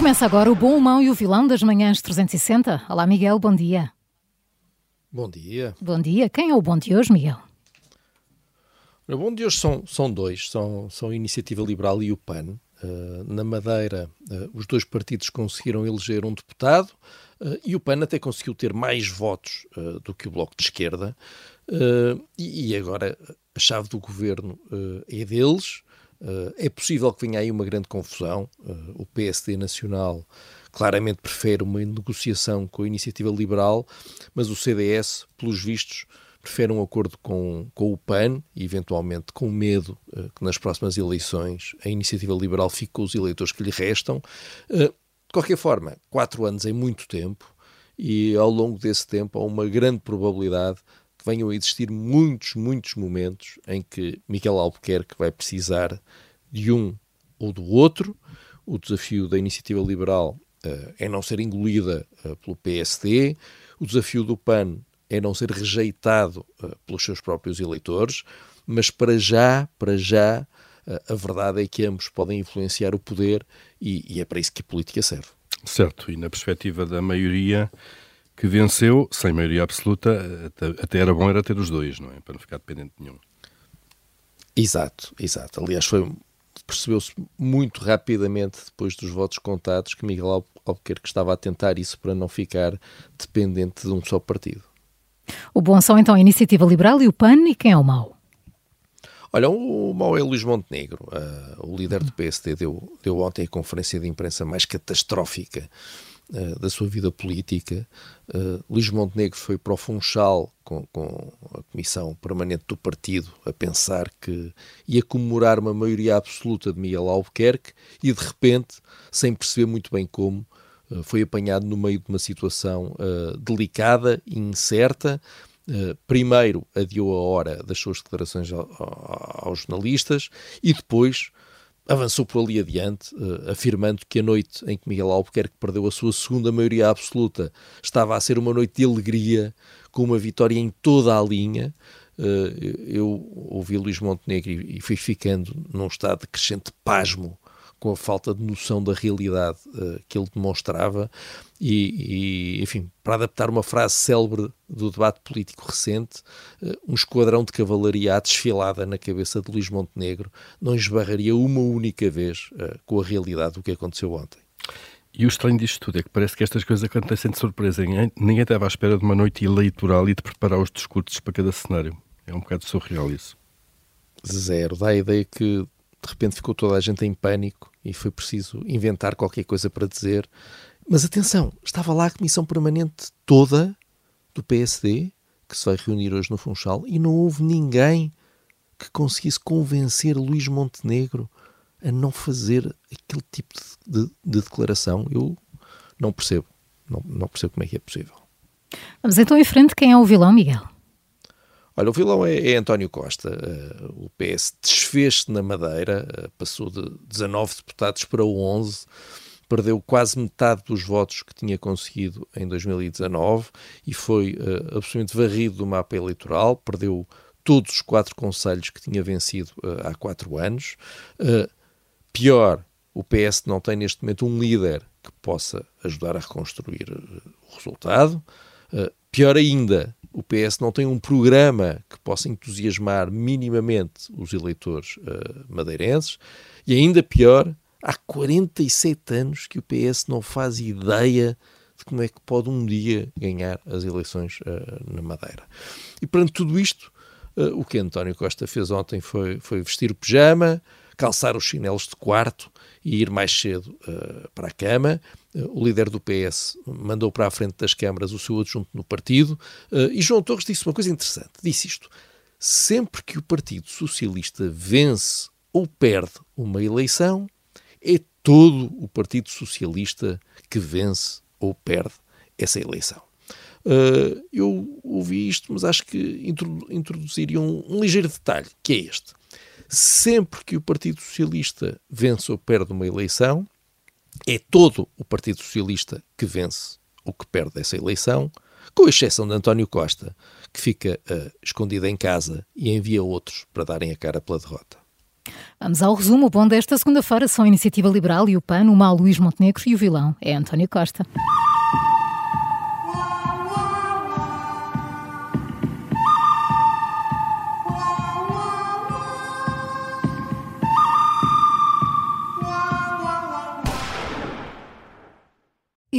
Começa agora o bom, o mau e o vilão das manhãs 360. Olá, Miguel, bom dia. Bom dia. Bom dia. Quem é o bom de hoje, Miguel? O bom de hoje são, são dois, são, são a Iniciativa Liberal e o PAN. Uh, na Madeira, uh, os dois partidos conseguiram eleger um deputado uh, e o PAN até conseguiu ter mais votos do que o Bloco de Esquerda. E, e, agora a chave do governo é deles. É possível que venha aí uma grande confusão. o PSD Nacional claramente prefere uma negociação com a Iniciativa Liberal, mas o CDS, pelos vistos, prefere um acordo com, com o PAN e, eventualmente, com medo uh, que nas próximas eleições a iniciativa liberal fique com os eleitores que lhe restam. De qualquer forma, quatro anos é muito tempo e, ao longo desse tempo, há uma grande probabilidade venham a existir muitos, muitos momentos em que Miguel Albuquerque vai precisar de um ou do outro. O desafio da iniciativa liberal uh, é não ser engolida uh, pelo PSD. O desafio do PAN é não ser rejeitado uh, pelos seus próprios eleitores, mas para já, para já, a verdade é que ambos podem influenciar o poder e, e, é para isso que a política serve. Certo, e na perspectiva da maioria que venceu, sem maioria absoluta, até, até era bom era ter os dois, não é? Para não ficar dependente de nenhum. Exato, exato. Aliás, foi percebeu-se muito rapidamente, depois dos votos contados, que Miguel Albuquerque estava a tentar isso para não ficar dependente de um só partido. O bom são então a Iniciativa Liberal e o PAN, e quem é o mau? Olha, o mau é Luís Montenegro. Uh, o líder do PSD deu, deu ontem a conferência de imprensa mais catastrófica uh, da sua vida política. Uh, Luís Montenegro foi para o Funchal com, com, a comissão permanente do partido a pensar que ia comemorar uma maioria absoluta de Miguel Albuquerque e de repente, sem perceber muito bem como, eh, foi apanhado no meio de uma situação uh, delicada e incerta. Uh, primeiro adiou a hora das suas declarações ao, ao, aos jornalistas e depois avançou por ali adiante, uh, afirmando que a noite em que Miguel Albuquerque perdeu a sua segunda maioria absoluta estava a ser uma noite de alegria, com uma vitória em toda a linha. eu ouvi Luís Montenegro e fui ficando num estado de crescente pasmo com a falta de noção da realidade uh, que ele demonstrava e, e, enfim, para adaptar uma frase célebre do debate político recente, uh, um esquadrão de cavalaria à desfilada na cabeça de Luís Montenegro não esbarraria uma única vez uh, com a realidade do que aconteceu ontem. E o estranho disto tudo é que parece que estas coisas acontecem de surpresa. Ninguém estava à espera de uma noite eleitoral e de preparar os discursos para cada cenário. É um bocado surreal isso. Zero. Dá a ideia que de repente ficou toda a gente em pânico e foi preciso inventar qualquer coisa para dizer. Mas atenção, estava lá a comissão permanente toda do PSD, que se vai reunir hoje no Funchal, e não houve ninguém que conseguisse convencer Luís Montenegro a não fazer aquele tipo de, de, de declaração. Eu não percebo. Não, não percebo como é que é possível. Vamos então em frente. Quem é o vilão, Miguel? Olha, o vilão é, é António Costa. Uh, o PS desfez-se na Madeira, uh, passou de 19 deputados para 11, perdeu quase metade dos votos que tinha conseguido em 2019 e foi uh, absolutamente varrido do mapa eleitoral, perdeu todos os quatro conselhos que tinha vencido há quatro anos. pior, o PS não tem neste momento um líder que possa ajudar a reconstruir o resultado. pior ainda, o PS não tem um programa que possa entusiasmar minimamente os eleitores uh, madeirenses e ainda pior, há 47 anos que o PS não faz ideia de como é que pode um dia ganhar as eleições uh, na Madeira. E perante tudo isto, uh, o que António Costa fez ontem foi, foi vestir o pijama, calçar os chinelos de quarto e ir mais cedo uh, para a cama. Uh, o líder do PS mandou para a frente das câmaras o seu adjunto no partido. Uh, e João Torres disse uma coisa interessante: disse isto. Sempre que o Partido Socialista vence ou perde uma eleição, é todo o Partido Socialista que vence ou perde essa eleição. Eu ouvi isto, mas acho que introduziria um, um ligeiro detalhe, que é este sempre que o Partido Socialista vence ou perde uma eleição, é todo o Partido Socialista que vence ou que perde essa eleição, com exceção de António Costa, que fica uh, escondido em casa e envia outros para darem a cara pela derrota. Vamos ao resumo. O bom desta segunda-feira são a Iniciativa Liberal e o PAN, o mau Luís Montenegro e o vilão é António Costa.